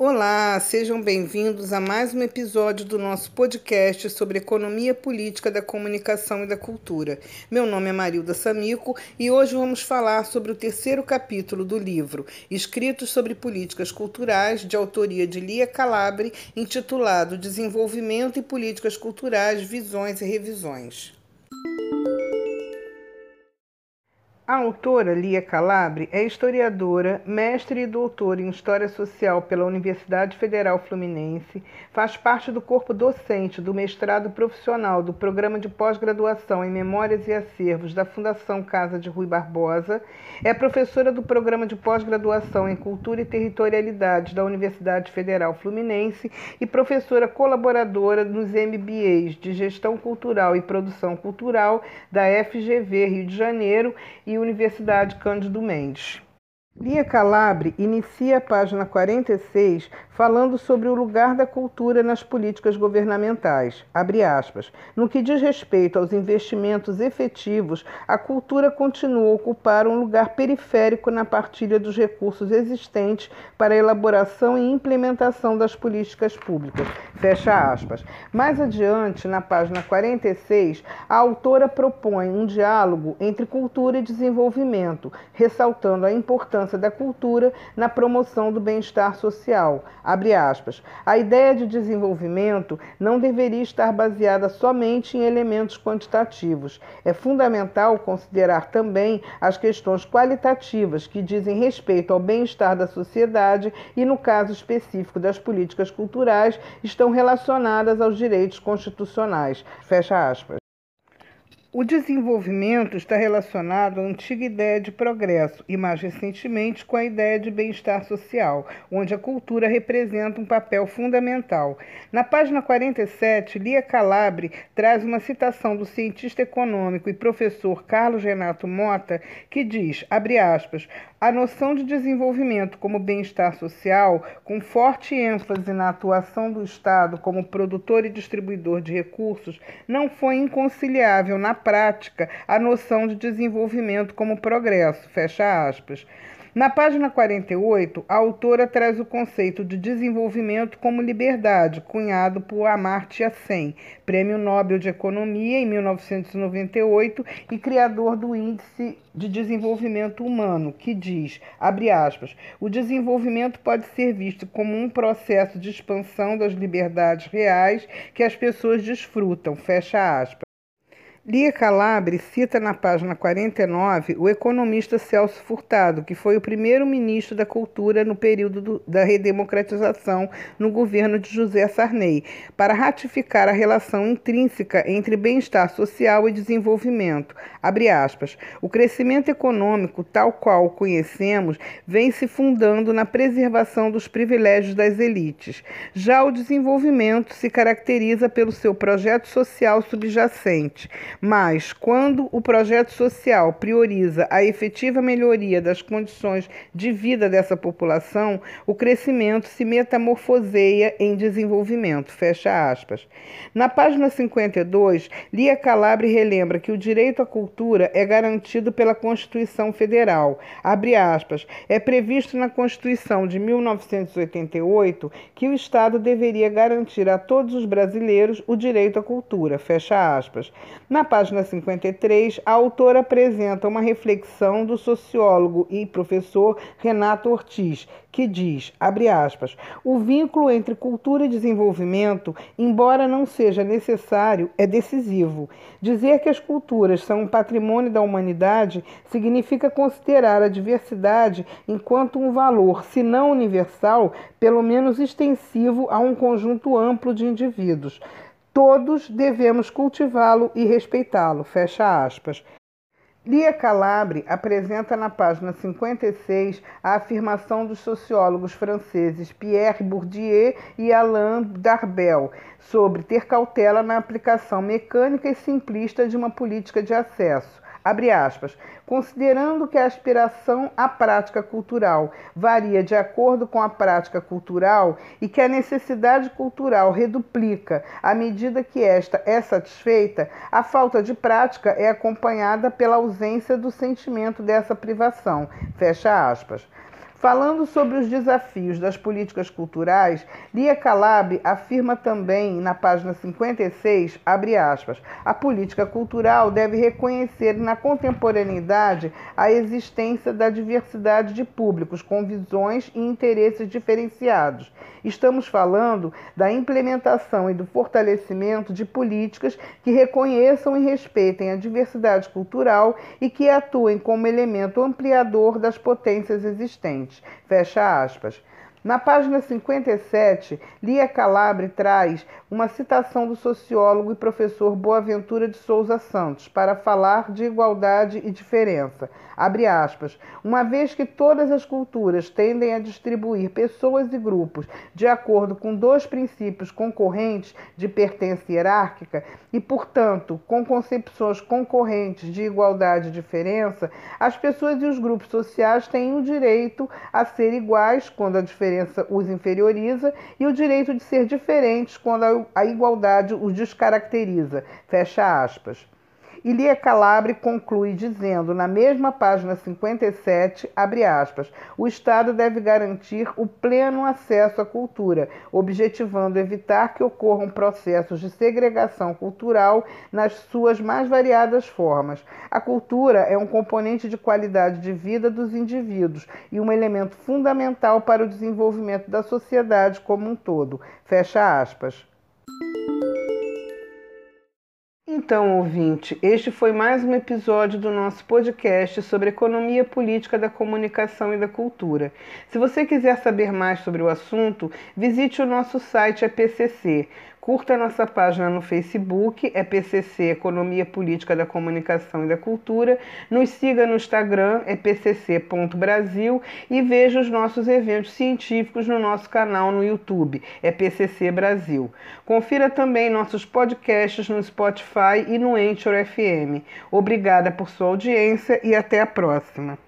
Olá, sejam bem-vindos a mais um episódio do nosso podcast sobre economia política da comunicação e da cultura. Meu nome é Marilda Samico e hoje vamos falar sobre o terceiro capítulo do livro Escritos sobre Políticas Culturais, de autoria de Lia Calabre, intitulado Desenvolvimento e Políticas Culturais, Visões e Revisões. A autora Lia Calabre é historiadora, mestre e doutora em História Social pela Universidade Federal Fluminense, faz parte do corpo docente do mestrado profissional do Programa de Pós-Graduação em Memórias e Acervos da Fundação Casa de Rui Barbosa, é professora do Programa de Pós-Graduação em Cultura e Territorialidade da Universidade Federal Fluminense e professora colaboradora nos MBAs de Gestão Cultural e Produção Cultural da FGV Rio de Janeiro e Universidade Cândido Mendes. Lia Calabre inicia a página 46 falando sobre o lugar da cultura nas políticas governamentais. Aspas, no que diz respeito aos investimentos efetivos, a cultura continua a ocupar um lugar periférico na partilha dos recursos existentes para a elaboração e implementação das políticas públicas. Fecha aspas. Mais adiante, na página 46, a autora propõe um diálogo entre cultura e desenvolvimento, ressaltando a importância da cultura na promoção do bem-estar social. A ideia de desenvolvimento não deveria estar baseada somente em elementos quantitativos. É fundamental considerar também as questões qualitativas que dizem respeito ao bem-estar da sociedade e, no caso específico das políticas culturais, estão relacionadas aos direitos constitucionais. Fecha aspas. O desenvolvimento está relacionado à antiga ideia de progresso e, mais recentemente, com a ideia de bem-estar social, onde a cultura representa um papel fundamental. Na página 47, Lia Calabre traz uma citação do cientista econômico e professor Carlos Renato Mota, que diz, abre aspas, a noção de desenvolvimento como bem-estar social, com forte ênfase na atuação do Estado como produtor e distribuidor de recursos, não foi inconciliável na prática a noção de desenvolvimento como progresso. Fecha aspas. Na página 48, a autora traz o conceito de desenvolvimento como liberdade, cunhado por Amartya Sen, Prêmio Nobel de Economia em 1998 e criador do Índice de Desenvolvimento Humano, que diz, abre aspas, o desenvolvimento pode ser visto como um processo de expansão das liberdades reais que as pessoas desfrutam, fecha aspas. Lia Calabre cita na página 49 o economista Celso Furtado, que foi o primeiro ministro da Cultura no período do, da redemocratização no governo de José Sarney, para ratificar a relação intrínseca entre bem-estar social e desenvolvimento. Aspas, o crescimento econômico, tal qual o conhecemos, vem se fundando na preservação dos privilégios das elites. Já o desenvolvimento se caracteriza pelo seu projeto social subjacente mas, quando o projeto social prioriza a efetiva melhoria das condições de vida dessa população, o crescimento se metamorfoseia em desenvolvimento. Fecha aspas. Na página 52, Lia Calabre relembra que o direito à cultura é garantido pela Constituição Federal. Abre aspas. É previsto na Constituição de 1988 que o Estado deveria garantir a todos os brasileiros o direito à cultura. Fecha aspas. Na página 53, a autora apresenta uma reflexão do sociólogo e professor Renato Ortiz, que diz, abre aspas, o vínculo entre cultura e desenvolvimento, embora não seja necessário, é decisivo. Dizer que as culturas são um patrimônio da humanidade significa considerar a diversidade enquanto um valor, se não universal, pelo menos extensivo a um conjunto amplo de indivíduos. Todos devemos cultivá-lo e respeitá-lo. Fecha aspas. Lia Calabre apresenta na página 56 a afirmação dos sociólogos franceses Pierre Bourdieu e Alain Darbel sobre ter cautela na aplicação mecânica e simplista de uma política de acesso. Abre aspas. Considerando que a aspiração à prática cultural varia de acordo com a prática cultural e que a necessidade cultural reduplica à medida que esta é satisfeita, a falta de prática é acompanhada pela ausência do sentimento dessa privação. Fecha aspas. Falando sobre os desafios das políticas culturais, Lia Calab afirma também na página 56, abre aspas, a política cultural deve reconhecer na contemporaneidade a existência da diversidade de públicos com visões e interesses diferenciados. Estamos falando da implementação e do fortalecimento de políticas que reconheçam e respeitem a diversidade cultural e que atuem como elemento ampliador das potências existentes. Fecha aspas. Na página 57, Lia Calabre traz uma citação do sociólogo e professor Boaventura de Souza Santos para falar de igualdade e diferença. Abre aspas. Uma vez que todas as culturas tendem a distribuir pessoas e grupos de acordo com dois princípios concorrentes de pertença hierárquica e, portanto, com concepções concorrentes de igualdade e diferença, as pessoas e os grupos sociais têm o direito a ser iguais quando a diferença diferença os inferioriza e o direito de ser diferentes quando a igualdade os descaracteriza. Fecha aspas. Ilia Calabre conclui dizendo, na mesma página 57, abre aspas, o Estado deve garantir o pleno acesso à cultura, objetivando evitar que ocorram processos de segregação cultural nas suas mais variadas formas. A cultura é um componente de qualidade de vida dos indivíduos e um elemento fundamental para o desenvolvimento da sociedade como um todo. Fecha aspas. Então, ouvinte, este foi mais um episódio do nosso podcast sobre economia política da comunicação e da cultura. Se você quiser saber mais sobre o assunto, visite o nosso site a PCC Curta nossa página no Facebook, é PCC Economia Política da Comunicação e da Cultura. Nos siga no Instagram, é pcc.brasil e veja os nossos eventos científicos no nosso canal no YouTube, é PCC Brasil. Confira também nossos podcasts no Spotify e no Anchor FM. Obrigada por sua audiência e até a próxima.